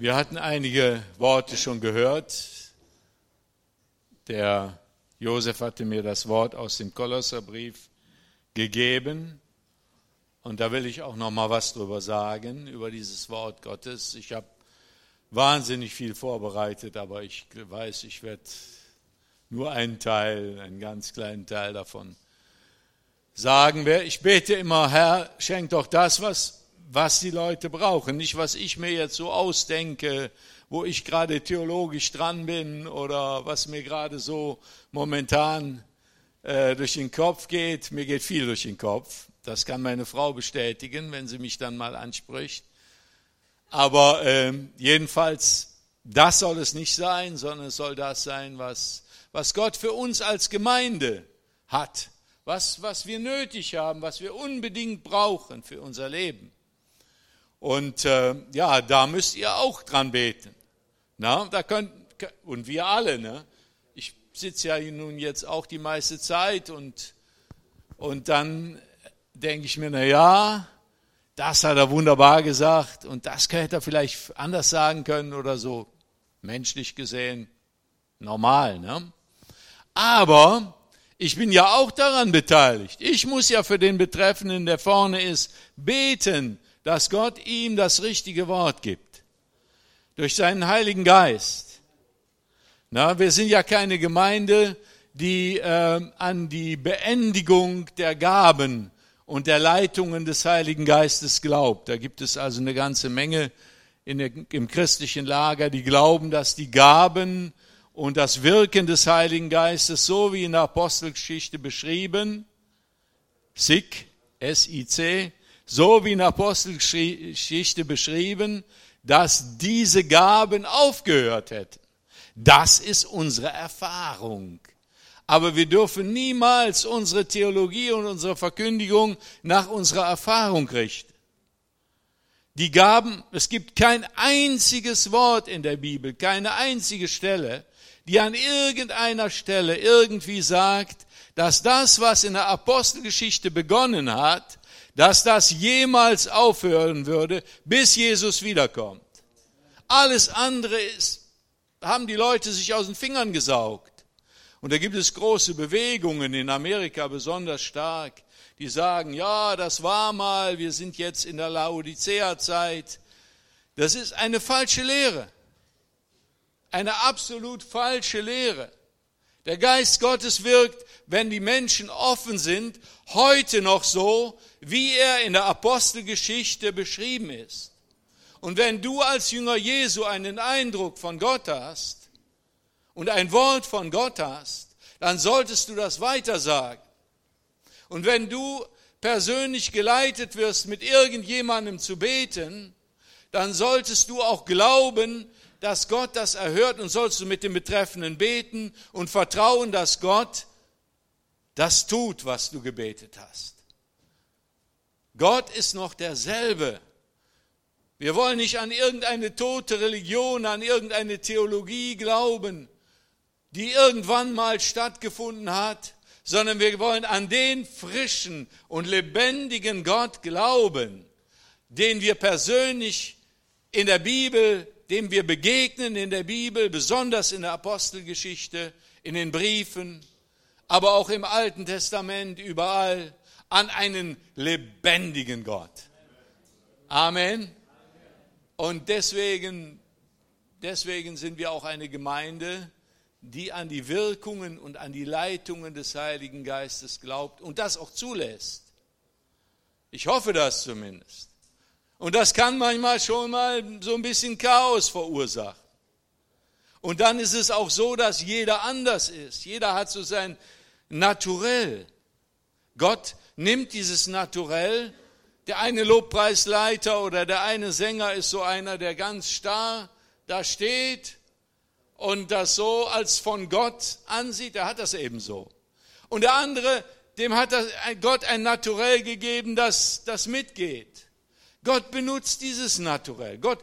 Wir hatten einige Worte schon gehört. Der Josef hatte mir das Wort aus dem Kolosserbrief gegeben. Und da will ich auch noch mal was drüber sagen, über dieses Wort Gottes. Ich habe wahnsinnig viel vorbereitet, aber ich weiß, ich werde nur einen Teil, einen ganz kleinen Teil davon sagen. Ich bete immer, Herr, schenk doch das, was was die Leute brauchen, nicht was ich mir jetzt so ausdenke, wo ich gerade theologisch dran bin oder was mir gerade so momentan äh, durch den Kopf geht. Mir geht viel durch den Kopf. Das kann meine Frau bestätigen, wenn sie mich dann mal anspricht. Aber äh, jedenfalls, das soll es nicht sein, sondern es soll das sein, was, was Gott für uns als Gemeinde hat, was, was wir nötig haben, was wir unbedingt brauchen für unser Leben. Und äh, ja, da müsst ihr auch dran beten. Na, da könnt, und wir alle, ne? Ich sitze ja nun jetzt auch die meiste Zeit und, und dann denke ich mir, na ja, das hat er wunderbar gesagt und das hätte er vielleicht anders sagen können oder so. Menschlich gesehen normal, ne? Aber ich bin ja auch daran beteiligt. Ich muss ja für den Betreffenden, der vorne ist, beten dass Gott ihm das richtige Wort gibt. Durch seinen Heiligen Geist. Na, wir sind ja keine Gemeinde, die äh, an die Beendigung der Gaben und der Leitungen des Heiligen Geistes glaubt. Da gibt es also eine ganze Menge in der, im christlichen Lager, die glauben, dass die Gaben und das Wirken des Heiligen Geistes, so wie in der Apostelgeschichte beschrieben, SIC, S-I-C, so wie in Apostelgeschichte beschrieben, dass diese Gaben aufgehört hätten. Das ist unsere Erfahrung. Aber wir dürfen niemals unsere Theologie und unsere Verkündigung nach unserer Erfahrung richten. Die Gaben, es gibt kein einziges Wort in der Bibel, keine einzige Stelle, die an irgendeiner Stelle irgendwie sagt, dass das, was in der Apostelgeschichte begonnen hat, dass das jemals aufhören würde, bis Jesus wiederkommt. Alles andere ist, haben die Leute sich aus den Fingern gesaugt. Und da gibt es große Bewegungen in Amerika besonders stark, die sagen, ja, das war mal, wir sind jetzt in der Laodicea-Zeit. Das ist eine falsche Lehre. Eine absolut falsche Lehre. Der Geist Gottes wirkt, wenn die Menschen offen sind, heute noch so, wie er in der Apostelgeschichte beschrieben ist. Und wenn du als Jünger Jesu einen Eindruck von Gott hast und ein Wort von Gott hast, dann solltest du das weitersagen. Und wenn du persönlich geleitet wirst, mit irgendjemandem zu beten, dann solltest du auch glauben, dass Gott das erhört und sollst du mit dem Betreffenden beten und vertrauen, dass Gott das tut, was du gebetet hast. Gott ist noch derselbe. Wir wollen nicht an irgendeine tote Religion, an irgendeine Theologie glauben, die irgendwann mal stattgefunden hat, sondern wir wollen an den frischen und lebendigen Gott glauben, den wir persönlich in der Bibel, dem wir begegnen in der Bibel, besonders in der Apostelgeschichte, in den Briefen, aber auch im Alten Testament überall an einen lebendigen Gott. Amen. Und deswegen, deswegen sind wir auch eine Gemeinde, die an die Wirkungen und an die Leitungen des Heiligen Geistes glaubt und das auch zulässt. Ich hoffe das zumindest. Und das kann manchmal schon mal so ein bisschen Chaos verursachen. Und dann ist es auch so, dass jeder anders ist. Jeder hat so sein Naturell. Gott nimmt dieses Naturell. Der eine Lobpreisleiter oder der eine Sänger ist so einer, der ganz starr da steht und das so als von Gott ansieht. Der hat das ebenso. Und der andere, dem hat Gott ein Naturell gegeben, das, das mitgeht. Gott benutzt dieses Naturell. Gott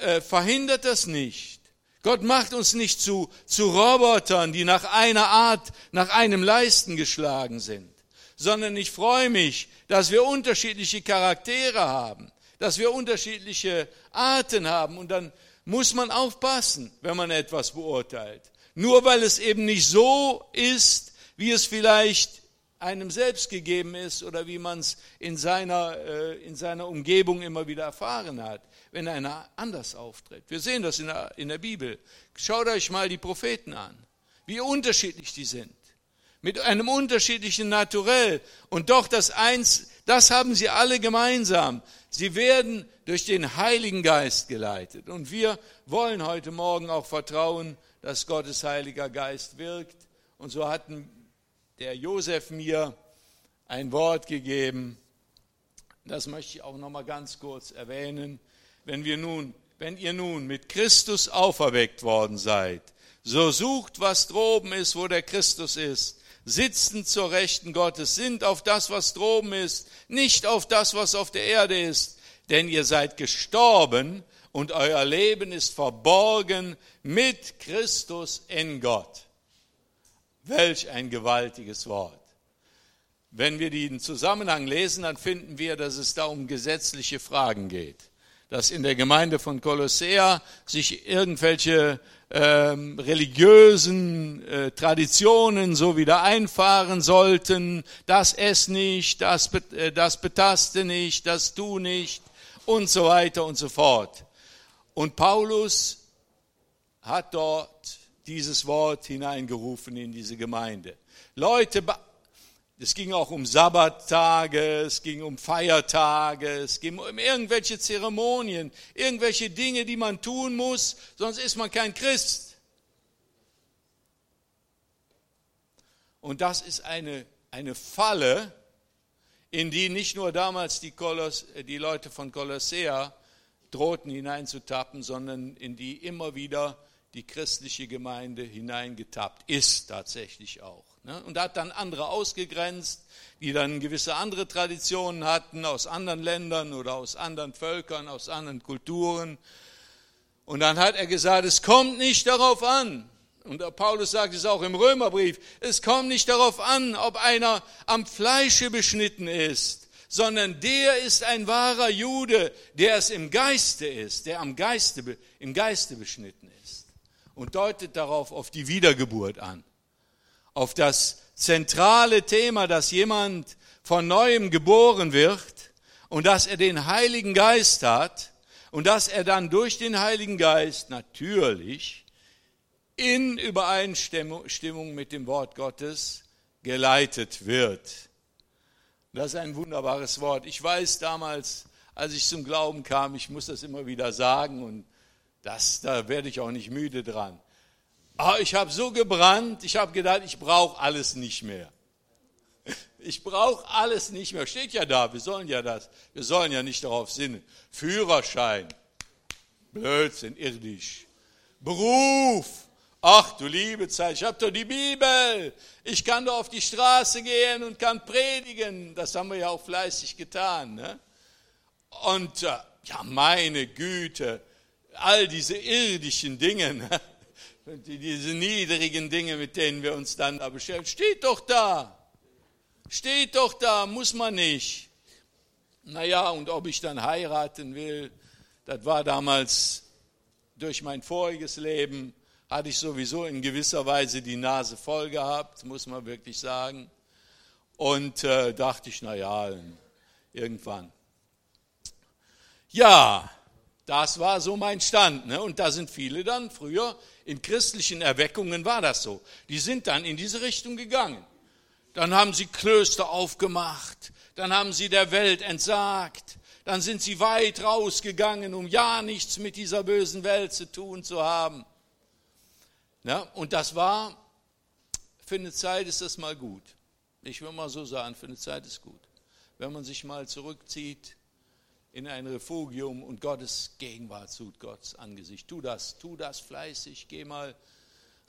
äh, verhindert das nicht. Gott macht uns nicht zu, zu Robotern, die nach einer Art, nach einem Leisten geschlagen sind sondern ich freue mich, dass wir unterschiedliche Charaktere haben. dass wir unterschiedliche Arten haben und dann muss man aufpassen, wenn man etwas beurteilt. Nur weil es eben nicht so ist, wie es vielleicht einem selbst gegeben ist oder wie man es in seiner, äh, in seiner Umgebung immer wieder erfahren hat, wenn einer anders auftritt. Wir sehen das in der, in der Bibel. Schaut euch mal die Propheten an, wie unterschiedlich die sind. Mit einem unterschiedlichen Naturell. Und doch das eins, das haben sie alle gemeinsam. Sie werden durch den Heiligen Geist geleitet. Und wir wollen heute Morgen auch vertrauen, dass Gottes Heiliger Geist wirkt. Und so hatten der Josef mir ein Wort gegeben. Das möchte ich auch noch mal ganz kurz erwähnen. Wenn wir nun, wenn ihr nun mit Christus auferweckt worden seid, so sucht, was droben ist, wo der Christus ist. Sitzen zur Rechten Gottes, sind auf das, was droben ist, nicht auf das, was auf der Erde ist. Denn ihr seid gestorben und euer Leben ist verborgen mit Christus in Gott. Welch ein gewaltiges Wort. Wenn wir den Zusammenhang lesen, dann finden wir, dass es da um gesetzliche Fragen geht. Dass in der Gemeinde von Kolossea sich irgendwelche ähm, religiösen äh, Traditionen so wieder einfahren sollten. Das ess nicht, das, äh, das betaste nicht, das tu nicht und so weiter und so fort. Und Paulus hat dort dieses Wort hineingerufen in diese Gemeinde. Leute, es ging auch um Sabbattage, es ging um Feiertage, es ging um irgendwelche Zeremonien, irgendwelche Dinge, die man tun muss, sonst ist man kein Christ. Und das ist eine, eine Falle, in die nicht nur damals die, Koloss, die Leute von Kolossea drohten hineinzutappen, sondern in die immer wieder die christliche Gemeinde hineingetappt ist tatsächlich auch. Ne? Und hat dann andere ausgegrenzt, die dann gewisse andere Traditionen hatten aus anderen Ländern oder aus anderen Völkern, aus anderen Kulturen. Und dann hat er gesagt, es kommt nicht darauf an, und Paulus sagt es auch im Römerbrief, es kommt nicht darauf an, ob einer am Fleische beschnitten ist, sondern der ist ein wahrer Jude, der es im Geiste ist, der am Geiste, im Geiste beschnitten ist und deutet darauf auf die Wiedergeburt an, auf das zentrale Thema, dass jemand von neuem geboren wird und dass er den Heiligen Geist hat und dass er dann durch den Heiligen Geist natürlich in Übereinstimmung mit dem Wort Gottes geleitet wird. Das ist ein wunderbares Wort. Ich weiß damals, als ich zum Glauben kam, ich muss das immer wieder sagen und das, da werde ich auch nicht müde dran. Aber ich habe so gebrannt, ich habe gedacht, ich brauche alles nicht mehr. Ich brauche alles nicht mehr. Steht ja da, wir sollen ja das, wir sollen ja nicht darauf sinnen. Führerschein, Blödsinn, irdisch. Beruf, ach du liebe Zeit, ich habe doch die Bibel. Ich kann doch auf die Straße gehen und kann predigen. Das haben wir ja auch fleißig getan. Ne? Und äh, ja, meine Güte, all diese irdischen Dinge, ne? diese niedrigen Dinge, mit denen wir uns dann da beschäftigen, steht doch da. Steht doch da, muss man nicht. Naja, und ob ich dann heiraten will, das war damals durch mein voriges Leben, hatte ich sowieso in gewisser Weise die Nase voll gehabt, muss man wirklich sagen. Und äh, dachte ich, naja, irgendwann. Ja, das war so mein Stand. Ne? Und da sind viele dann früher, in christlichen Erweckungen war das so. Die sind dann in diese Richtung gegangen. Dann haben sie Klöster aufgemacht, dann haben sie der Welt entsagt, dann sind sie weit rausgegangen, um ja nichts mit dieser bösen Welt zu tun zu haben. Ja, und das war, für eine Zeit ist das mal gut. Ich will mal so sagen, für eine Zeit ist gut. Wenn man sich mal zurückzieht, in ein Refugium und Gottes Gegenwart sucht, Gottes Angesicht. Tu das, tu das fleißig, geh mal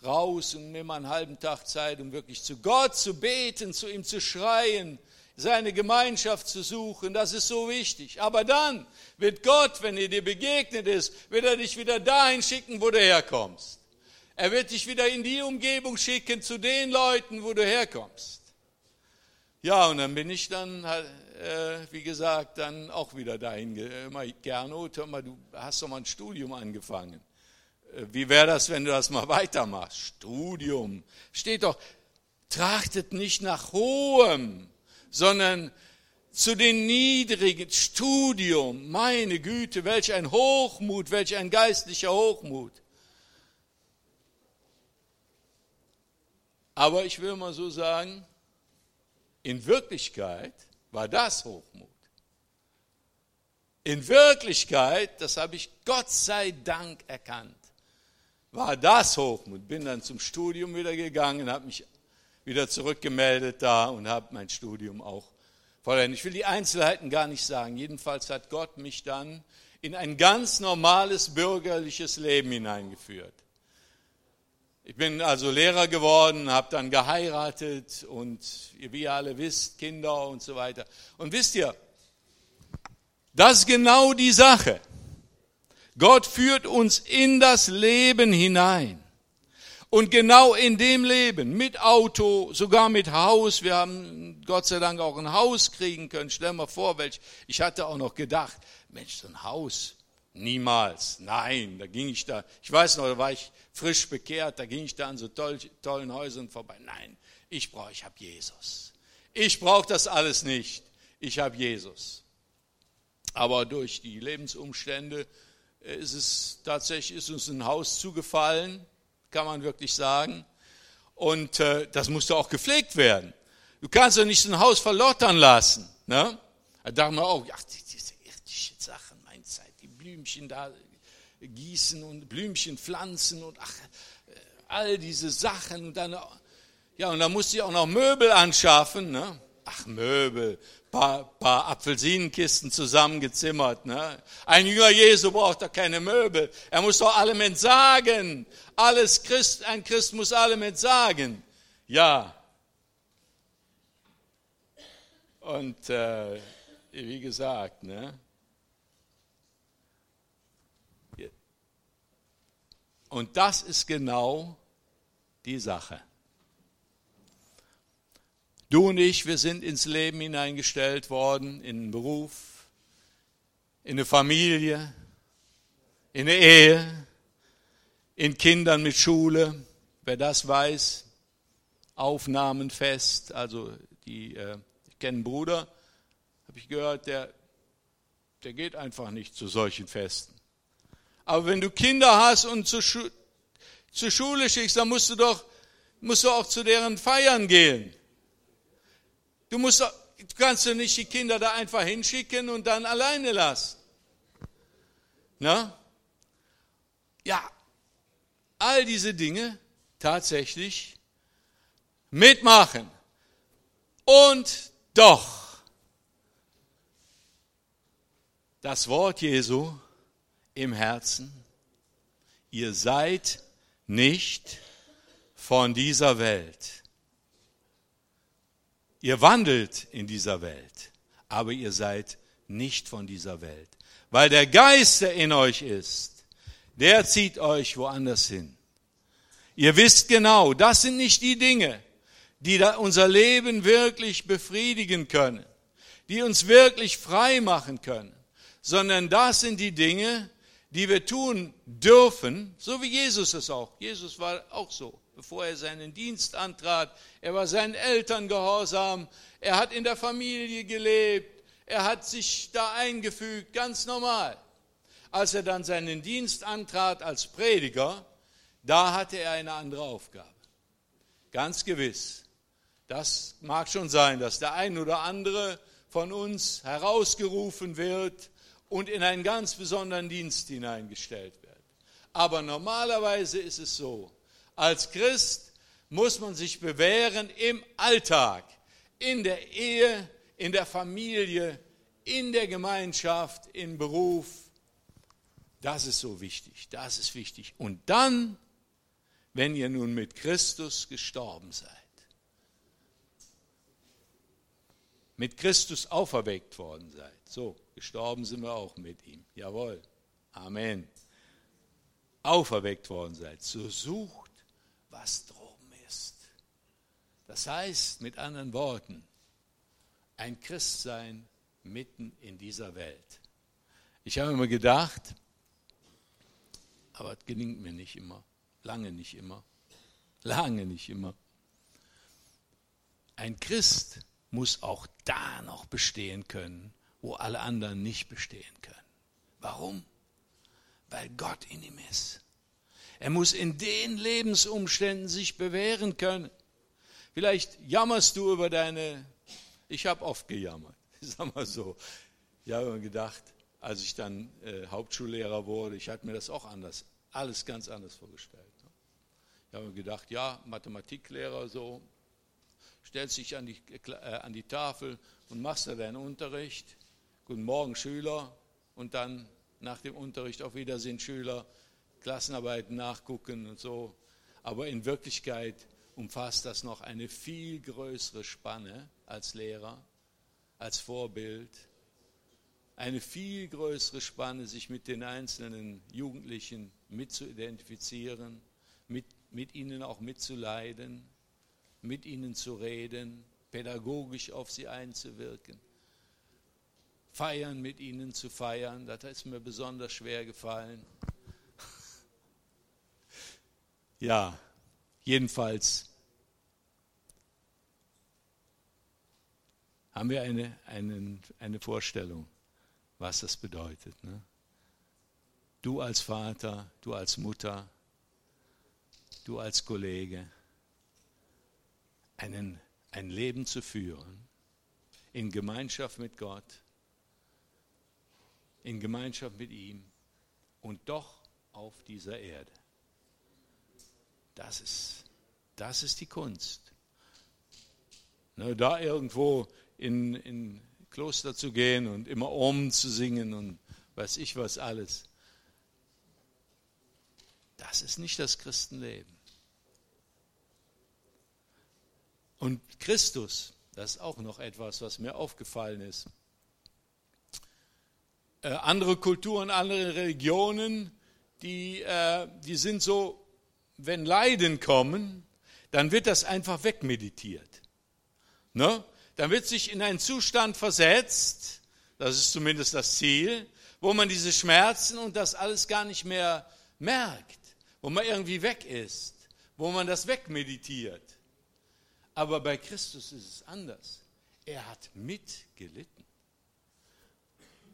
raus und nimm mal einen halben Tag Zeit, um wirklich zu Gott zu beten, zu ihm zu schreien, seine Gemeinschaft zu suchen. Das ist so wichtig. Aber dann wird Gott, wenn er dir begegnet ist, wird er dich wieder dahin schicken, wo du herkommst. Er wird dich wieder in die Umgebung schicken, zu den Leuten, wo du herkommst. Ja, und dann bin ich dann äh, wie gesagt, dann auch wieder dahin, immer Gernot, hör mal, du hast doch mal ein Studium angefangen. Äh, wie wäre das, wenn du das mal weitermachst? Studium. Steht doch, trachtet nicht nach hohem, sondern zu den niedrigen Studium. Meine Güte, welch ein Hochmut, welch ein geistlicher Hochmut. Aber ich will mal so sagen, in Wirklichkeit war das Hochmut. In Wirklichkeit, das habe ich Gott sei Dank erkannt, war das Hochmut. Bin dann zum Studium wieder gegangen, habe mich wieder zurückgemeldet da und habe mein Studium auch vollendet. Ich will die Einzelheiten gar nicht sagen. Jedenfalls hat Gott mich dann in ein ganz normales bürgerliches Leben hineingeführt. Ich bin also Lehrer geworden, habe dann geheiratet und wie ihr alle wisst, Kinder und so weiter. Und wisst ihr, das ist genau die Sache. Gott führt uns in das Leben hinein. Und genau in dem Leben, mit Auto, sogar mit Haus, wir haben Gott sei Dank auch ein Haus kriegen können. Stell mal vor, welch, ich hatte auch noch gedacht, Mensch, so ein Haus, niemals. Nein, da ging ich da, ich weiß noch, da war ich frisch bekehrt, da ging ich da an so toll, tollen Häusern vorbei. Nein, ich brauche, ich habe Jesus. Ich brauche das alles nicht. Ich habe Jesus. Aber durch die Lebensumstände ist es tatsächlich ist uns ein Haus zugefallen, kann man wirklich sagen. Und äh, das musste auch gepflegt werden. Du kannst doch nicht so ein Haus verlottern lassen. Ne? Da dachten wir auch, ach, diese irdische Sachen, meine Zeit, die Blümchen da, gießen und Blümchen pflanzen und ach, äh, all diese Sachen. Und dann, ja, und dann musste ich auch noch Möbel anschaffen. Ne? Ach, Möbel, paar, paar Apfelsinenkisten zusammengezimmert. Ne? Ein Jünger Jesu braucht da keine Möbel. Er muss doch allem entsagen. Alles Christ, ein Christ muss allem entsagen. Ja. Und äh, wie gesagt, ne? Und das ist genau die Sache. Du und ich, wir sind ins Leben hineingestellt worden, in einen Beruf, in eine Familie, in eine Ehe, in Kindern mit Schule. Wer das weiß, Aufnahmenfest, also die, äh, ich kenne einen Bruder, habe ich gehört, der, der geht einfach nicht zu solchen Festen. Aber wenn du Kinder hast und zur, Schu zur Schule schickst, dann musst du doch musst du auch zu deren Feiern gehen. Du, musst, du kannst du nicht die Kinder da einfach hinschicken und dann alleine lassen. Na? Ja, all diese Dinge tatsächlich mitmachen. Und doch, das Wort Jesu im Herzen, ihr seid nicht von dieser Welt. Ihr wandelt in dieser Welt, aber ihr seid nicht von dieser Welt. Weil der Geist, der in euch ist, der zieht euch woanders hin. Ihr wisst genau, das sind nicht die Dinge, die unser Leben wirklich befriedigen können, die uns wirklich frei machen können, sondern das sind die Dinge, die wir tun dürfen, so wie Jesus es auch. Jesus war auch so, bevor er seinen Dienst antrat. Er war seinen Eltern gehorsam. Er hat in der Familie gelebt. Er hat sich da eingefügt, ganz normal. Als er dann seinen Dienst antrat als Prediger, da hatte er eine andere Aufgabe. Ganz gewiss. Das mag schon sein, dass der ein oder andere von uns herausgerufen wird und in einen ganz besonderen Dienst hineingestellt wird. Aber normalerweise ist es so, als Christ muss man sich bewähren im Alltag, in der Ehe, in der Familie, in der Gemeinschaft, im Beruf. Das ist so wichtig, das ist wichtig. Und dann, wenn ihr nun mit Christus gestorben seid, mit Christus auferweckt worden seid, so, gestorben sind wir auch mit ihm. Jawohl. Amen. Auferweckt worden seid. So sucht, was droben ist. Das heißt, mit anderen Worten, ein Christsein mitten in dieser Welt. Ich habe immer gedacht, aber es gelingt mir nicht immer, lange nicht immer, lange nicht immer. Ein Christ muss auch da noch bestehen können, wo alle anderen nicht bestehen können. Warum? Weil Gott in ihm ist. Er muss in den Lebensumständen sich bewähren können. Vielleicht jammerst du über deine, ich habe oft gejammert, ich sag mal so. Ich habe mir gedacht, als ich dann äh, Hauptschullehrer wurde, ich hatte mir das auch anders, alles ganz anders vorgestellt. Ich habe mir gedacht, ja, Mathematiklehrer so, stellst dich an die, äh, an die Tafel und machst da deinen Unterricht. Guten Morgen, Schüler. Und dann nach dem Unterricht auf Wiedersehen, Schüler, Klassenarbeiten nachgucken und so. Aber in Wirklichkeit umfasst das noch eine viel größere Spanne als Lehrer, als Vorbild. Eine viel größere Spanne, sich mit den einzelnen Jugendlichen mitzuidentifizieren, mit, mit ihnen auch mitzuleiden, mit ihnen zu reden, pädagogisch auf sie einzuwirken feiern mit ihnen zu feiern. Das ist mir besonders schwer gefallen. Ja, jedenfalls haben wir eine, eine, eine Vorstellung, was das bedeutet. Ne? Du als Vater, du als Mutter, du als Kollege, einen, ein Leben zu führen in Gemeinschaft mit Gott in Gemeinschaft mit ihm und doch auf dieser Erde. Das ist, das ist die Kunst. Ne, da irgendwo in, in Kloster zu gehen und immer Om zu singen und weiß ich was alles. Das ist nicht das Christenleben. Und Christus, das ist auch noch etwas, was mir aufgefallen ist. Äh, andere Kulturen, andere Religionen, die, äh, die sind so, wenn Leiden kommen, dann wird das einfach wegmeditiert. Ne? Dann wird sich in einen Zustand versetzt, das ist zumindest das Ziel, wo man diese Schmerzen und das alles gar nicht mehr merkt, wo man irgendwie weg ist, wo man das wegmeditiert. Aber bei Christus ist es anders. Er hat mitgelitten.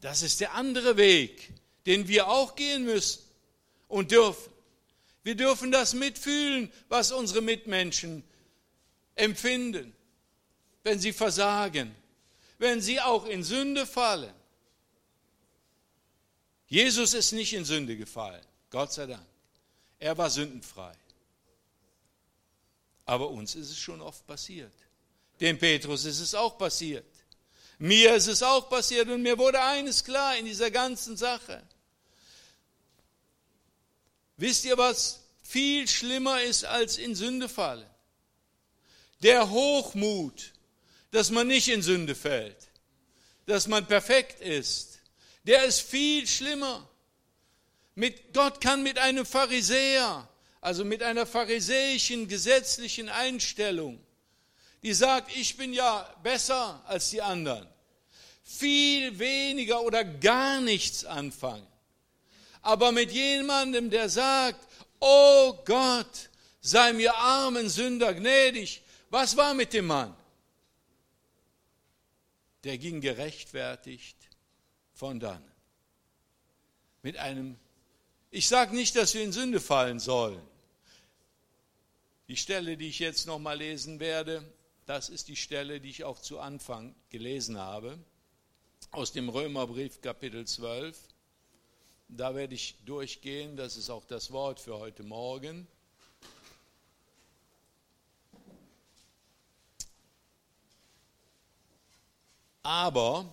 Das ist der andere Weg, den wir auch gehen müssen und dürfen. Wir dürfen das mitfühlen, was unsere Mitmenschen empfinden, wenn sie versagen, wenn sie auch in Sünde fallen. Jesus ist nicht in Sünde gefallen, Gott sei Dank. Er war sündenfrei. Aber uns ist es schon oft passiert. Dem Petrus ist es auch passiert. Mir ist es auch passiert und mir wurde eines klar in dieser ganzen Sache. Wisst ihr, was viel schlimmer ist als in Sünde fallen? Der Hochmut, dass man nicht in Sünde fällt, dass man perfekt ist, der ist viel schlimmer. Mit Gott kann mit einem Pharisäer, also mit einer pharisäischen gesetzlichen Einstellung, die sagt, ich bin ja besser als die anderen, viel weniger oder gar nichts anfangen. Aber mit jemandem, der sagt, oh Gott, sei mir armen Sünder gnädig, was war mit dem Mann? Der ging gerechtfertigt von dannen. Mit einem, ich sage nicht, dass wir in Sünde fallen sollen. Die Stelle, die ich jetzt nochmal lesen werde, das ist die Stelle, die ich auch zu Anfang gelesen habe, aus dem Römerbrief Kapitel 12. Da werde ich durchgehen, das ist auch das Wort für heute Morgen. Aber,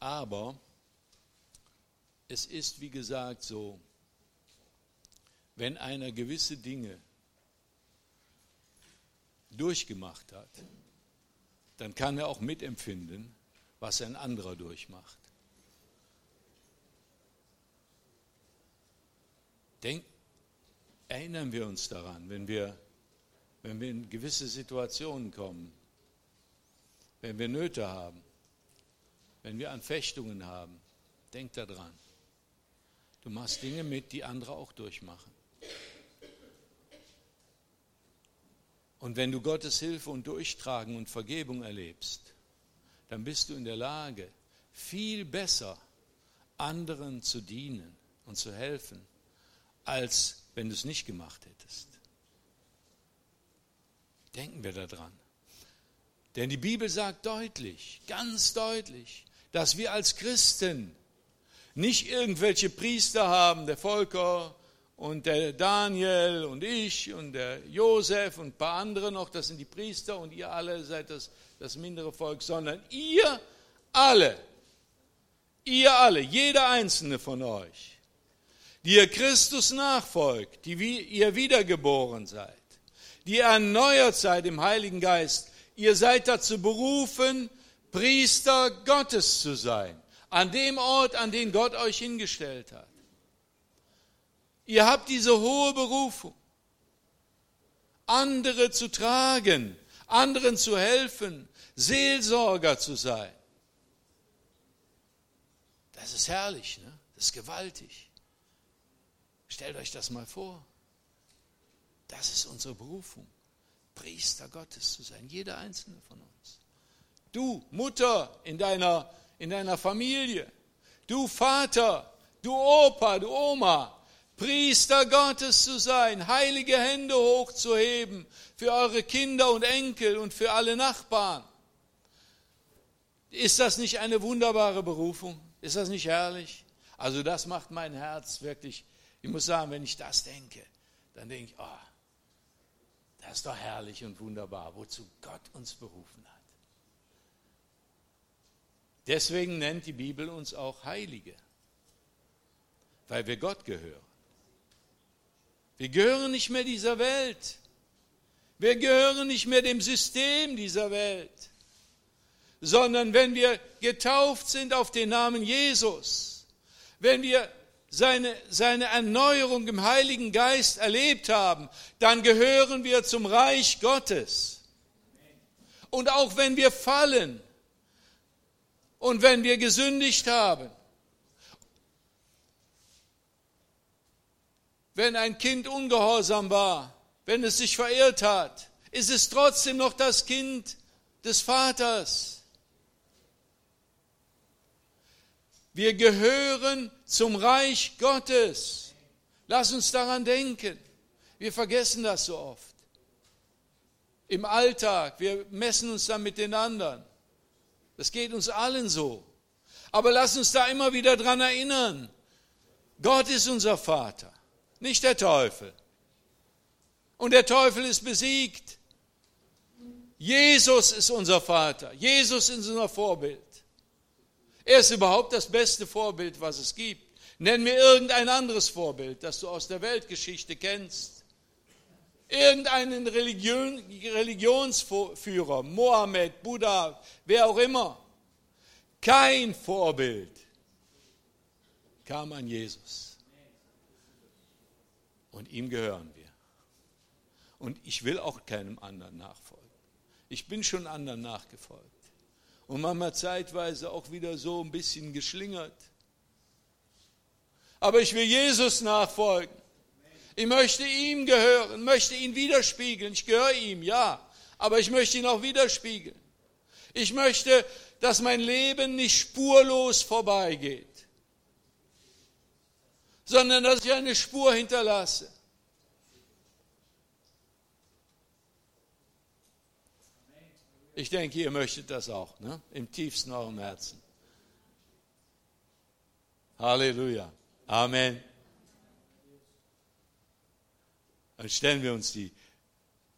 aber, es ist wie gesagt so, wenn einer gewisse Dinge durchgemacht hat, dann kann er auch mitempfinden, was ein anderer durchmacht. Denk, erinnern wir uns daran, wenn wir, wenn wir in gewisse Situationen kommen, wenn wir Nöte haben, wenn wir Anfechtungen haben, denk daran. Du machst Dinge mit, die andere auch durchmachen. Und wenn du Gottes Hilfe und Durchtragen und Vergebung erlebst, dann bist du in der Lage, viel besser anderen zu dienen und zu helfen, als wenn du es nicht gemacht hättest. Denken wir daran. Denn die Bibel sagt deutlich, ganz deutlich, dass wir als Christen nicht irgendwelche Priester haben, der Volker und der Daniel und ich und der Josef und ein paar andere noch, das sind die Priester und ihr alle seid das, das mindere Volk, sondern ihr alle, ihr alle, jeder einzelne von euch, die ihr Christus nachfolgt, die ihr wiedergeboren seid, die erneuert seid im Heiligen Geist, ihr seid dazu berufen, Priester Gottes zu sein, an dem Ort, an den Gott euch hingestellt hat. Ihr habt diese hohe Berufung, andere zu tragen, anderen zu helfen, Seelsorger zu sein. Das ist herrlich, ne? das ist gewaltig. Stellt euch das mal vor. Das ist unsere Berufung, Priester Gottes zu sein, jeder einzelne von uns. Du Mutter in deiner, in deiner Familie, du Vater, du Opa, du Oma, Priester Gottes zu sein, heilige Hände hochzuheben für eure Kinder und Enkel und für alle Nachbarn. Ist das nicht eine wunderbare Berufung? Ist das nicht herrlich? Also das macht mein Herz wirklich ich muss sagen, wenn ich das denke, dann denke ich, oh, das ist doch herrlich und wunderbar, wozu Gott uns berufen hat. Deswegen nennt die Bibel uns auch Heilige, weil wir Gott gehören. Wir gehören nicht mehr dieser Welt. Wir gehören nicht mehr dem System dieser Welt, sondern wenn wir getauft sind auf den Namen Jesus, wenn wir seine, seine Erneuerung im Heiligen Geist erlebt haben, dann gehören wir zum Reich Gottes. Und auch wenn wir fallen und wenn wir gesündigt haben, wenn ein Kind ungehorsam war, wenn es sich verirrt hat, ist es trotzdem noch das Kind des Vaters. Wir gehören zum Reich Gottes. Lass uns daran denken. Wir vergessen das so oft. Im Alltag, wir messen uns dann mit den anderen. Das geht uns allen so. Aber lass uns da immer wieder dran erinnern. Gott ist unser Vater, nicht der Teufel. Und der Teufel ist besiegt. Jesus ist unser Vater. Jesus ist unser Vorbild. Er ist überhaupt das beste Vorbild, was es gibt. Nenn mir irgendein anderes Vorbild, das du aus der Weltgeschichte kennst. Irgendeinen Religion, Religionsführer, Mohammed, Buddha, wer auch immer. Kein Vorbild kam an Jesus. Und ihm gehören wir. Und ich will auch keinem anderen nachfolgen. Ich bin schon anderen nachgefolgt und manchmal zeitweise auch wieder so ein bisschen geschlingert. Aber ich will Jesus nachfolgen. Ich möchte ihm gehören, möchte ihn widerspiegeln. Ich gehöre ihm, ja, aber ich möchte ihn auch widerspiegeln. Ich möchte, dass mein Leben nicht spurlos vorbeigeht, sondern dass ich eine Spur hinterlasse. Ich denke, ihr möchtet das auch, ne? im tiefsten eurem Herzen. Halleluja. Amen. Dann stellen wir uns die,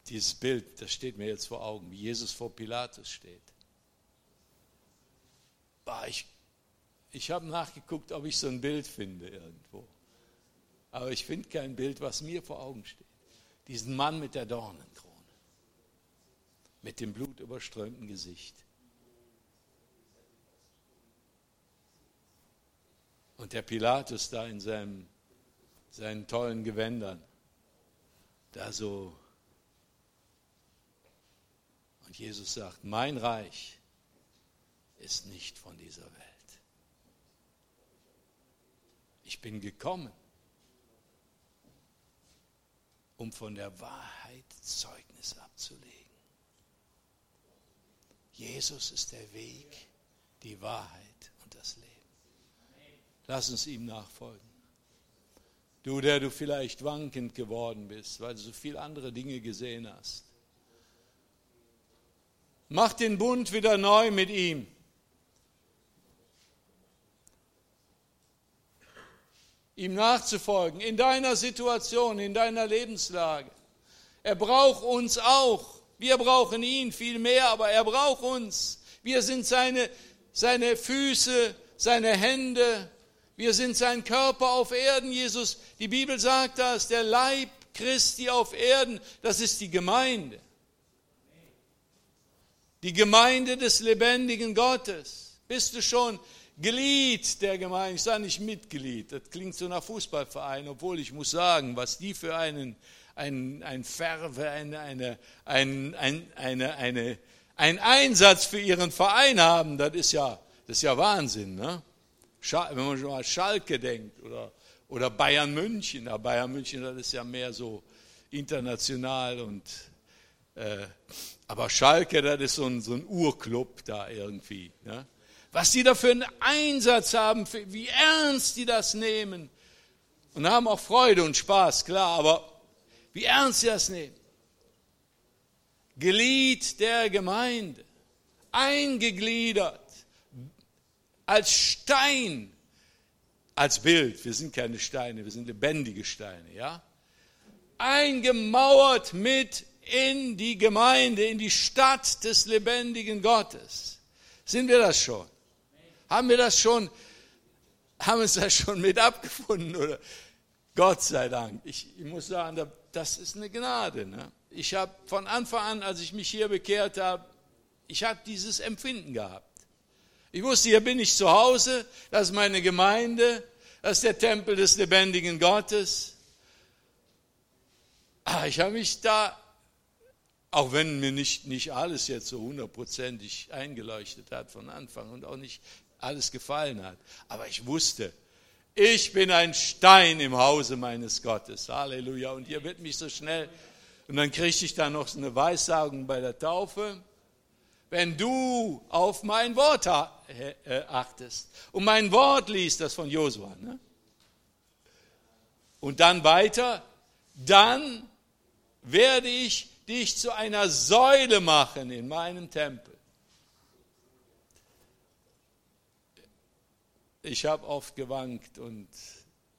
dieses Bild, das steht mir jetzt vor Augen, wie Jesus vor Pilatus steht. ich ich habe nachgeguckt, ob ich so ein Bild finde irgendwo. Aber ich finde kein Bild, was mir vor Augen steht. Diesen Mann mit der Dornenkrone mit dem blutüberströmten Gesicht. Und der Pilatus da in seinem, seinen tollen Gewändern, da so. Und Jesus sagt, mein Reich ist nicht von dieser Welt. Ich bin gekommen, um von der Wahrheit Zeugnis abzulegen. Jesus ist der Weg, die Wahrheit und das Leben. Lass uns ihm nachfolgen. Du, der du vielleicht wankend geworden bist, weil du so viele andere Dinge gesehen hast. Mach den Bund wieder neu mit ihm. Ihm nachzufolgen, in deiner Situation, in deiner Lebenslage. Er braucht uns auch. Wir brauchen ihn viel mehr, aber er braucht uns. Wir sind seine, seine Füße, seine Hände. Wir sind sein Körper auf Erden, Jesus. Die Bibel sagt das, der Leib Christi auf Erden, das ist die Gemeinde. Die Gemeinde des lebendigen Gottes. Bist du schon Glied der Gemeinde? Ich sage nicht Mitglied, das klingt so nach Fußballverein, obwohl ich muss sagen, was die für einen ein, ein Verve, eine, eine, ein, ein, eine, eine, ein Einsatz für ihren Verein haben, das ist ja, das ist ja Wahnsinn. Ne? Wenn man schon mal Schalke denkt oder, oder Bayern München, ja, Bayern München, das ist ja mehr so international und äh, aber Schalke, das ist so ein, so ein Urclub da irgendwie. Ne? Was die da für einen Einsatz haben, wie ernst die das nehmen und haben auch Freude und Spaß, klar, aber wie ernst sie das nehmen. Glied der Gemeinde, eingegliedert, als Stein, als Bild. Wir sind keine Steine, wir sind lebendige Steine, ja? Eingemauert mit in die Gemeinde, in die Stadt des lebendigen Gottes. Sind wir das schon? Haben wir das schon, haben uns das schon mit abgefunden oder? Gott sei Dank. Ich, ich muss sagen, das ist eine Gnade. Ne? Ich habe von Anfang an, als ich mich hier bekehrt habe, ich habe dieses Empfinden gehabt. Ich wusste, hier bin ich zu Hause, das ist meine Gemeinde, das ist der Tempel des lebendigen Gottes. Ah, ich habe mich da, auch wenn mir nicht, nicht alles jetzt so hundertprozentig eingeleuchtet hat von Anfang und auch nicht alles gefallen hat, aber ich wusste, ich bin ein Stein im Hause meines Gottes. Halleluja. Und ihr wird mich so schnell. Und dann kriegte ich da noch eine Weissagung bei der Taufe. Wenn du auf mein Wort äh, achtest und mein Wort liest, das von Josua, ne? und dann weiter, dann werde ich dich zu einer Säule machen in meinem Tempel. Ich habe oft gewankt und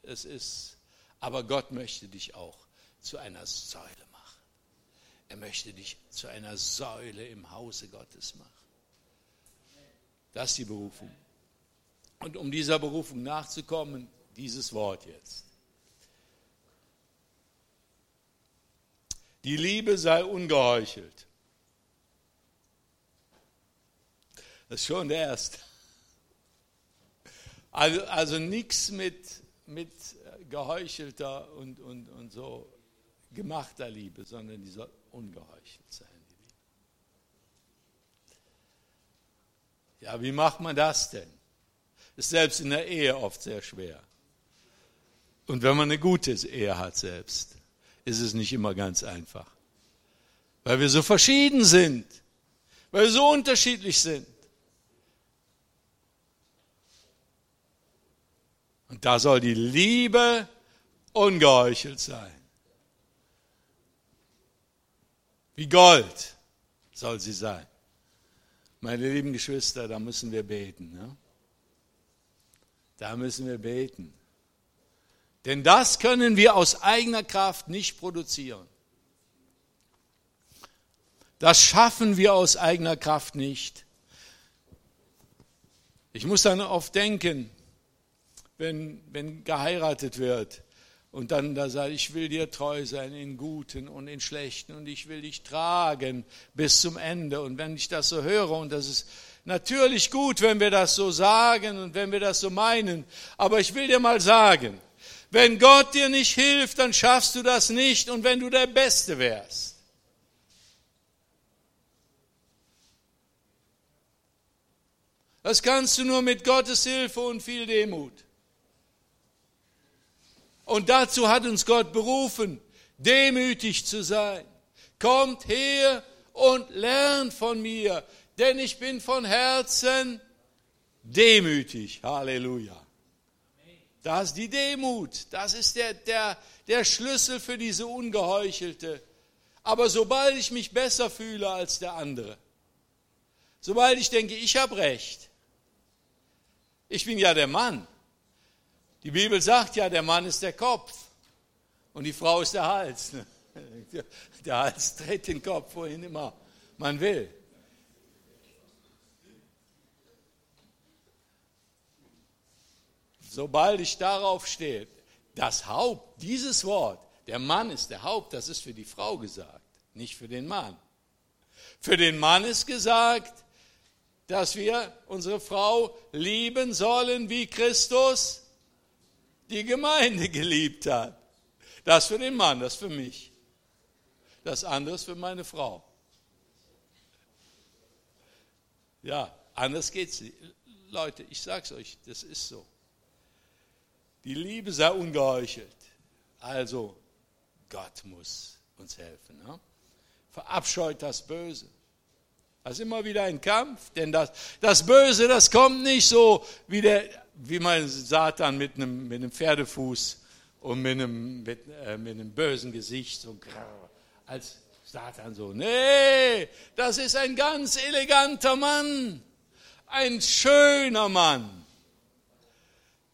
es ist, aber Gott möchte dich auch zu einer Säule machen. Er möchte dich zu einer Säule im Hause Gottes machen. Das ist die Berufung. Und um dieser Berufung nachzukommen, dieses Wort jetzt. Die Liebe sei ungeheuchelt. Das ist schon der erste. Also, also nichts mit, mit geheuchelter und, und, und so gemachter Liebe, sondern die soll ungeheuchelt sein. Ja, wie macht man das denn? Ist selbst in der Ehe oft sehr schwer. Und wenn man eine gute Ehe hat selbst, ist es nicht immer ganz einfach. Weil wir so verschieden sind, weil wir so unterschiedlich sind. Und da soll die Liebe ungeheuchelt sein. Wie Gold soll sie sein. Meine lieben Geschwister, da müssen wir beten. Ne? Da müssen wir beten. Denn das können wir aus eigener Kraft nicht produzieren. Das schaffen wir aus eigener Kraft nicht. Ich muss dann oft denken, wenn, wenn geheiratet wird und dann da sagt, ich will dir treu sein in guten und in schlechten und ich will dich tragen bis zum Ende. Und wenn ich das so höre und das ist natürlich gut, wenn wir das so sagen und wenn wir das so meinen, aber ich will dir mal sagen, wenn Gott dir nicht hilft, dann schaffst du das nicht und wenn du der Beste wärst. Das kannst du nur mit Gottes Hilfe und viel Demut. Und dazu hat uns Gott berufen, demütig zu sein. Kommt her und lernt von mir, denn ich bin von Herzen demütig. Halleluja. Das ist die Demut. Das ist der, der, der Schlüssel für diese ungeheuchelte. Aber sobald ich mich besser fühle als der andere, sobald ich denke, ich habe recht, ich bin ja der Mann. Die Bibel sagt ja, der Mann ist der Kopf und die Frau ist der Hals. Der Hals dreht den Kopf, wohin immer man will. sobald ich darauf stehe, das Haupt, dieses Wort, der Mann ist der Haupt, das ist für die Frau gesagt, nicht für den Mann. Für den Mann ist gesagt, dass wir unsere Frau lieben sollen, wie Christus die Gemeinde geliebt hat. Das für den Mann, das für mich. Das andere ist für meine Frau. Ja, anders geht's nicht. Leute, ich sag's euch, das ist so. Die Liebe sei ungeheuchelt. Also, Gott muss uns helfen. Ne? Verabscheut das Böse. Das ist immer wieder ein Kampf, denn das, das Böse, das kommt nicht so wie, der, wie man Satan mit einem, mit einem Pferdefuß und mit einem, mit, äh, mit einem bösen Gesicht, so als Satan so. Nee, das ist ein ganz eleganter Mann, ein schöner Mann.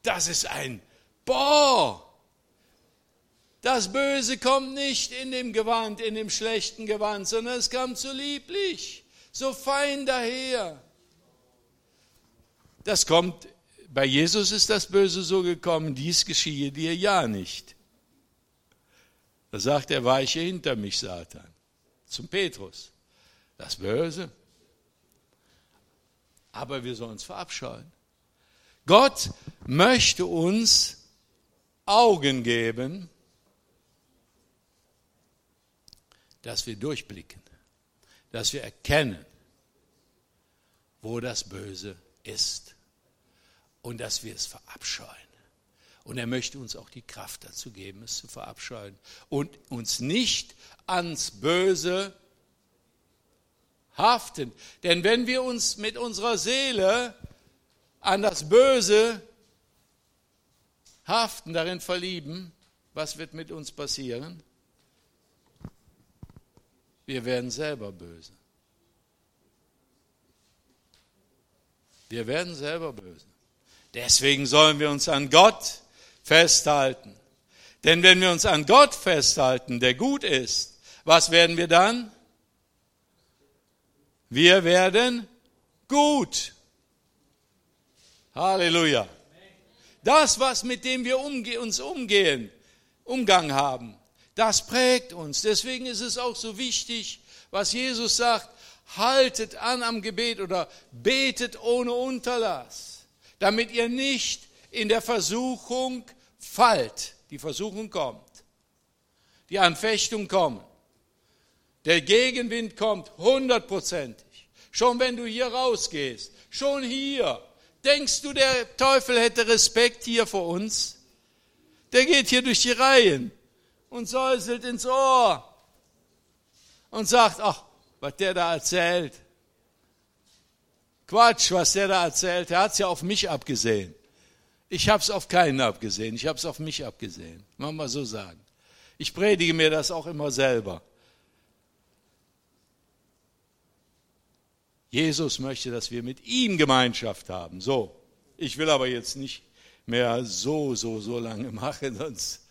Das ist ein boah, das Böse kommt nicht in dem Gewand, in dem schlechten Gewand, sondern es kam so lieblich, so fein daher. Das kommt, bei Jesus ist das Böse so gekommen, dies geschiehe dir ja nicht. Da sagt er, weiche hinter mich, Satan, zum Petrus. Das Böse. Aber wir sollen uns verabscheuen. Gott möchte uns Augen geben, dass wir durchblicken, dass wir erkennen, wo das Böse ist und dass wir es verabscheuen. Und er möchte uns auch die Kraft dazu geben, es zu verabscheuen und uns nicht ans Böse haften. Denn wenn wir uns mit unserer Seele an das Böse haften, darin verlieben, was wird mit uns passieren? Wir werden selber böse. Wir werden selber böse. Deswegen sollen wir uns an Gott festhalten. Denn wenn wir uns an Gott festhalten, der gut ist, was werden wir dann? Wir werden gut. Halleluja. Das, was mit dem wir umge uns umgehen, Umgang haben, das prägt uns. Deswegen ist es auch so wichtig, was Jesus sagt, haltet an am Gebet oder betet ohne Unterlass, damit ihr nicht in der Versuchung fallt. Die Versuchung kommt. Die Anfechtung kommt. Der Gegenwind kommt hundertprozentig. Schon wenn du hier rausgehst, schon hier Denkst du, der Teufel hätte Respekt hier vor uns? Der geht hier durch die Reihen und säuselt ins Ohr und sagt, ach, was der da erzählt. Quatsch, was der da erzählt. Er hat es ja auf mich abgesehen. Ich habe es auf keinen abgesehen. Ich habe es auf mich abgesehen. Machen wir so sagen. Ich predige mir das auch immer selber. Jesus möchte, dass wir mit ihm Gemeinschaft haben. So, ich will aber jetzt nicht mehr so, so, so lange machen, sonst.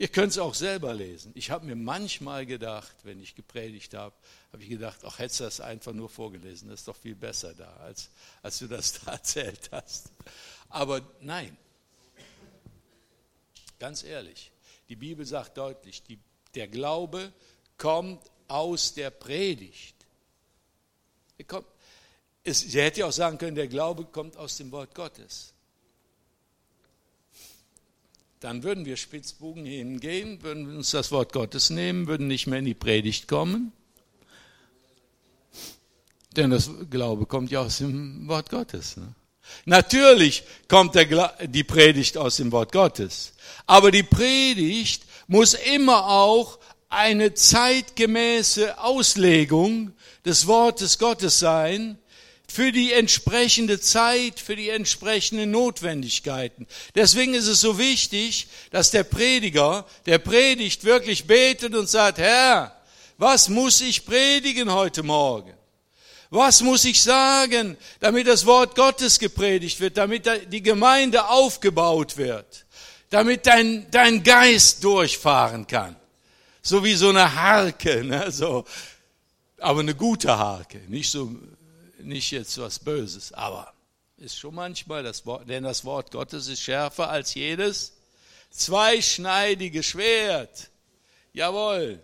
Ihr könnt es auch selber lesen. Ich habe mir manchmal gedacht, wenn ich gepredigt habe, habe ich gedacht, ach, hättest du das einfach nur vorgelesen, das ist doch viel besser da, als, als du das da erzählt hast. Aber nein, ganz ehrlich, die Bibel sagt deutlich, die, der Glaube kommt aus der Predigt. Es, sie hätte ja auch sagen können, der Glaube kommt aus dem Wort Gottes. Dann würden wir Spitzbugen hingehen, würden uns das Wort Gottes nehmen, würden nicht mehr in die Predigt kommen. Denn das Glaube kommt ja aus dem Wort Gottes. Ne? Natürlich kommt der, die Predigt aus dem Wort Gottes. Aber die Predigt muss immer auch eine zeitgemäße Auslegung des Wortes Gottes sein, für die entsprechende Zeit, für die entsprechenden Notwendigkeiten. Deswegen ist es so wichtig, dass der Prediger, der predigt, wirklich betet und sagt, Herr, was muss ich predigen heute Morgen? Was muss ich sagen, damit das Wort Gottes gepredigt wird, damit die Gemeinde aufgebaut wird, damit dein, dein Geist durchfahren kann? So wie so eine Harke, ne? so, aber eine gute Harke, nicht so nicht jetzt was Böses, aber ist schon manchmal das Wort, denn das Wort Gottes ist schärfer als jedes zweischneidige Schwert. Jawohl.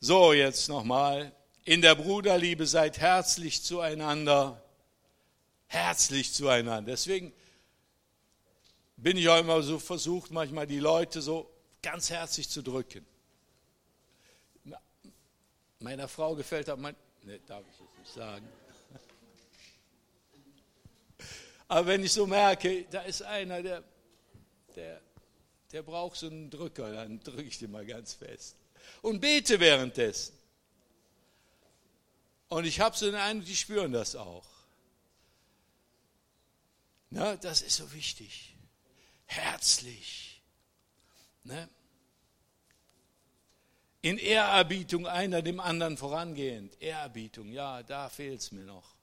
So, jetzt nochmal. In der Bruderliebe seid herzlich zueinander. Herzlich zueinander. Deswegen bin ich auch immer so versucht, manchmal die Leute so ganz herzlich zu drücken. Meiner Frau gefällt das, mein, ne, darf ich jetzt nicht sagen. Aber wenn ich so merke, da ist einer, der, der, der braucht so einen Drücker, dann drücke ich den mal ganz fest. Und bete währenddessen. Und ich habe so den Eindruck, die spüren das auch. Na, das ist so wichtig. Herzlich. Ne? In Ehrerbietung einer dem anderen vorangehend. Ehrerbietung, ja, da fehlt es mir noch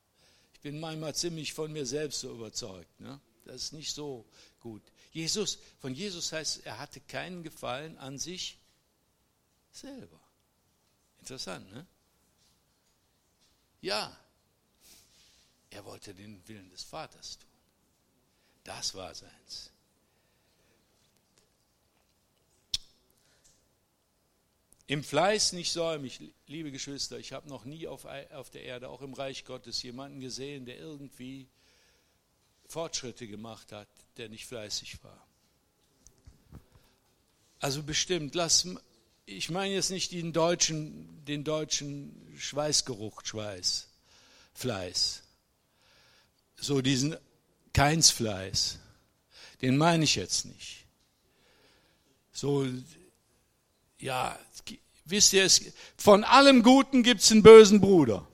bin manchmal ziemlich von mir selbst so überzeugt. Ne? Das ist nicht so gut. Jesus, von Jesus heißt, er hatte keinen Gefallen an sich selber. Interessant, ne? Ja, er wollte den Willen des Vaters tun. Das war seins. Im Fleiß nicht säumig, liebe Geschwister, ich habe noch nie auf, auf der Erde, auch im Reich Gottes, jemanden gesehen, der irgendwie Fortschritte gemacht hat, der nicht fleißig war. Also bestimmt, lass, ich meine jetzt nicht den deutschen, den deutschen Schweißgeruch, Schweiß, Fleiß, so diesen Keinsfleiß, den meine ich jetzt nicht. So, ja, wisst ihr, es, von allem Guten gibt es einen bösen Bruder.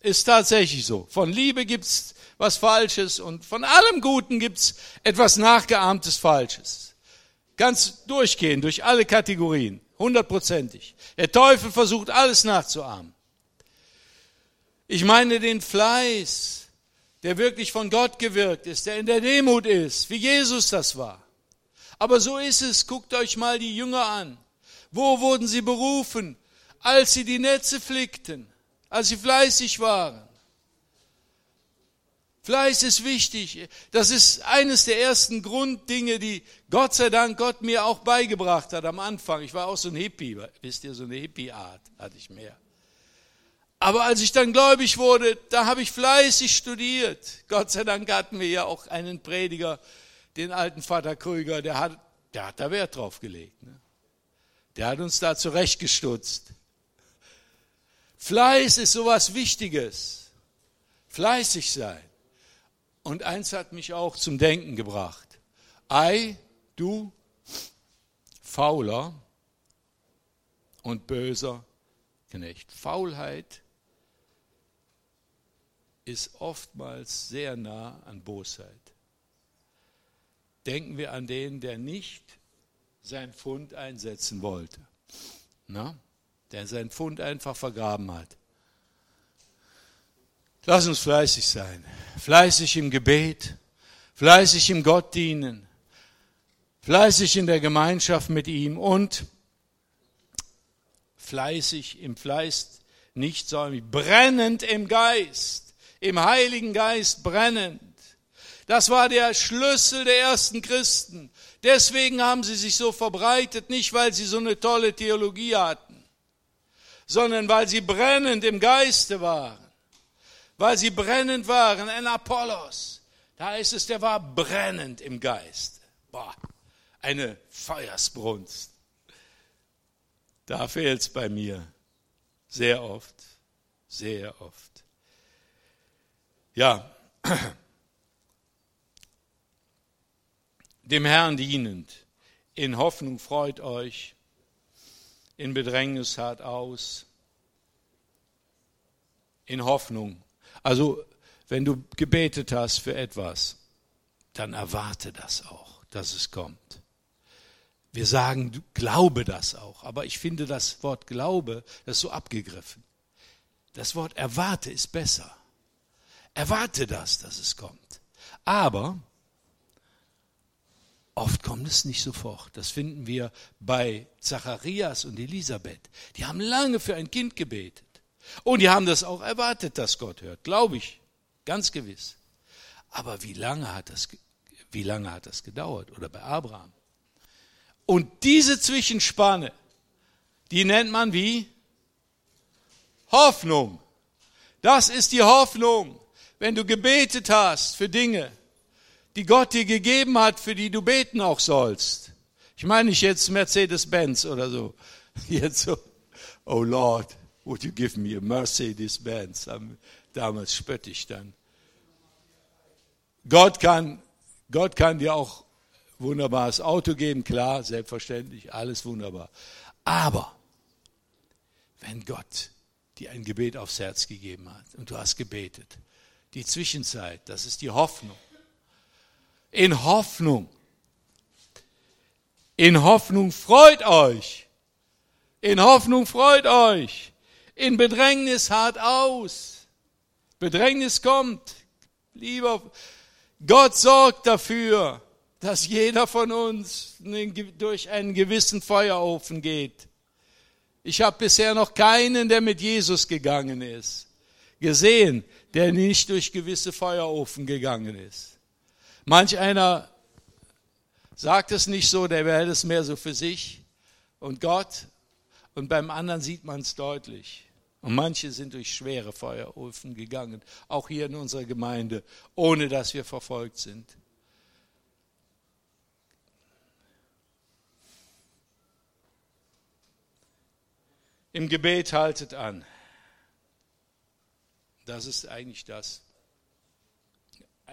Ist tatsächlich so. Von Liebe gibt es was Falsches und von allem Guten gibt es etwas Nachgeahmtes Falsches. Ganz durchgehen durch alle Kategorien, hundertprozentig. Der Teufel versucht alles nachzuahmen. Ich meine den Fleiß, der wirklich von Gott gewirkt ist, der in der Demut ist, wie Jesus das war. Aber so ist es. Guckt euch mal die Jünger an. Wo wurden sie berufen? Als sie die Netze flickten, als sie fleißig waren. Fleiß ist wichtig. Das ist eines der ersten Grunddinge, die Gott sei Dank Gott mir auch beigebracht hat am Anfang. Ich war auch so ein Hippie, wisst ihr, so eine Hippie-Art hatte ich mehr. Aber als ich dann gläubig wurde, da habe ich fleißig studiert. Gott sei Dank hatten wir ja auch einen Prediger, den alten Vater Krüger, der hat, der hat da Wert drauf gelegt. Ne? Der hat uns da zurechtgestutzt. Fleiß ist sowas Wichtiges. Fleißig sein. Und eins hat mich auch zum Denken gebracht. Ei, du fauler und böser Knecht. Faulheit ist oftmals sehr nah an Bosheit denken wir an den, der nicht sein Pfund einsetzen wollte, na? der sein Pfund einfach vergraben hat. Lass uns fleißig sein, fleißig im Gebet, fleißig im Gott dienen, fleißig in der Gemeinschaft mit ihm und fleißig im Fleiß nicht säumig, brennend im Geist, im Heiligen Geist brennend. Das war der Schlüssel der ersten Christen. Deswegen haben sie sich so verbreitet, nicht weil sie so eine tolle Theologie hatten, sondern weil sie brennend im Geiste waren. Weil sie brennend waren. Ein Apollos, da ist es, der war brennend im Geiste. Boah, eine Feuersbrunst. Da fehlt es bei mir sehr oft. Sehr oft. Ja, dem Herrn dienend, in Hoffnung freut euch, in Bedrängnis hart aus, in Hoffnung. Also, wenn du gebetet hast für etwas, dann erwarte das auch, dass es kommt. Wir sagen, glaube das auch, aber ich finde das Wort Glaube, das ist so abgegriffen. Das Wort erwarte ist besser. Erwarte das, dass es kommt. Aber oft kommt es nicht sofort. Das finden wir bei Zacharias und Elisabeth. Die haben lange für ein Kind gebetet. Und die haben das auch erwartet, dass Gott hört. Glaube ich. Ganz gewiss. Aber wie lange hat das, wie lange hat das gedauert? Oder bei Abraham? Und diese Zwischenspanne, die nennt man wie? Hoffnung. Das ist die Hoffnung, wenn du gebetet hast für Dinge, die Gott dir gegeben hat, für die du beten auch sollst. Ich meine nicht jetzt Mercedes-Benz oder so. Jetzt so, oh Lord, would you give me a Mercedes-Benz? Damals spöttisch dann. Gott kann, Gott kann dir auch wunderbares Auto geben, klar, selbstverständlich, alles wunderbar. Aber wenn Gott dir ein Gebet aufs Herz gegeben hat und du hast gebetet. Die Zwischenzeit, das ist die Hoffnung. In Hoffnung. In Hoffnung freut euch. In Hoffnung freut euch. In Bedrängnis hart aus. Bedrängnis kommt. Lieber, Gott sorgt dafür, dass jeder von uns durch einen gewissen Feuerofen geht. Ich habe bisher noch keinen, der mit Jesus gegangen ist, gesehen, der nicht durch gewisse Feuerofen gegangen ist. Manch einer sagt es nicht so, der behält es mehr so für sich und Gott. Und beim anderen sieht man es deutlich. Und manche sind durch schwere Feuerofen gegangen, auch hier in unserer Gemeinde, ohne dass wir verfolgt sind. Im Gebet haltet an. Das ist eigentlich das.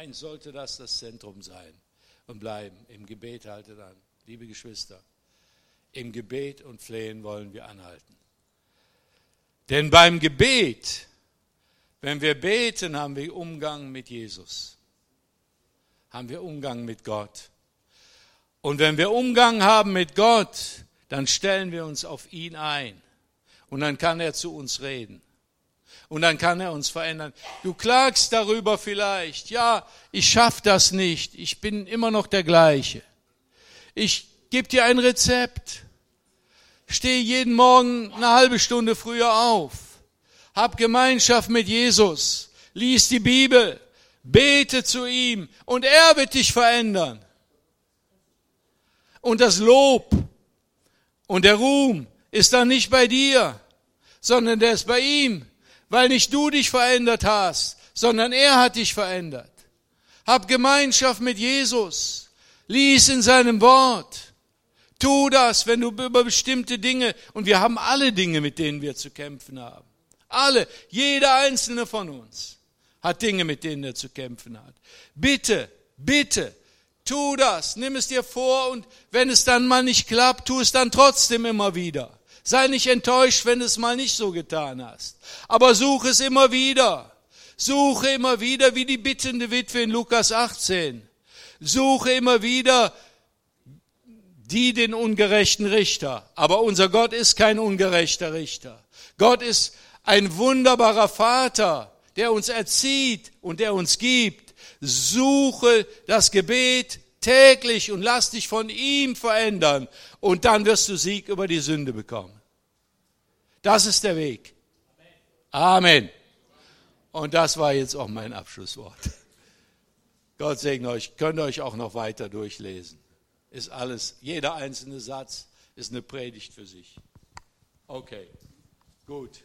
Eins sollte das das Zentrum sein und bleiben. Im Gebet haltet an. Liebe Geschwister, im Gebet und Flehen wollen wir anhalten. Denn beim Gebet, wenn wir beten, haben wir Umgang mit Jesus. Haben wir Umgang mit Gott. Und wenn wir Umgang haben mit Gott, dann stellen wir uns auf ihn ein. Und dann kann er zu uns reden. Und dann kann er uns verändern. Du klagst darüber vielleicht, ja, ich schaff das nicht, ich bin immer noch der gleiche. Ich gebe dir ein Rezept. Steh jeden Morgen eine halbe Stunde früher auf. Hab Gemeinschaft mit Jesus. Lies die Bibel. Bete zu ihm. Und er wird dich verändern. Und das Lob und der Ruhm ist dann nicht bei dir, sondern der ist bei ihm, weil nicht du dich verändert hast, sondern er hat dich verändert. Hab Gemeinschaft mit Jesus, lies in seinem Wort. Tu das, wenn du über bestimmte Dinge, und wir haben alle Dinge, mit denen wir zu kämpfen haben. Alle, jeder einzelne von uns hat Dinge, mit denen er zu kämpfen hat. Bitte, bitte, tu das, nimm es dir vor und wenn es dann mal nicht klappt, tu es dann trotzdem immer wieder. Sei nicht enttäuscht, wenn du es mal nicht so getan hast. Aber suche es immer wieder. Suche immer wieder, wie die bittende Witwe in Lukas 18. Suche immer wieder die den ungerechten Richter. Aber unser Gott ist kein ungerechter Richter. Gott ist ein wunderbarer Vater, der uns erzieht und der uns gibt. Suche das Gebet täglich und lass dich von ihm verändern und dann wirst du Sieg über die Sünde bekommen. Das ist der Weg. Amen. Und das war jetzt auch mein Abschlusswort. Gott segne euch. Könnt ihr euch auch noch weiter durchlesen. Ist alles, jeder einzelne Satz ist eine Predigt für sich. Okay, gut.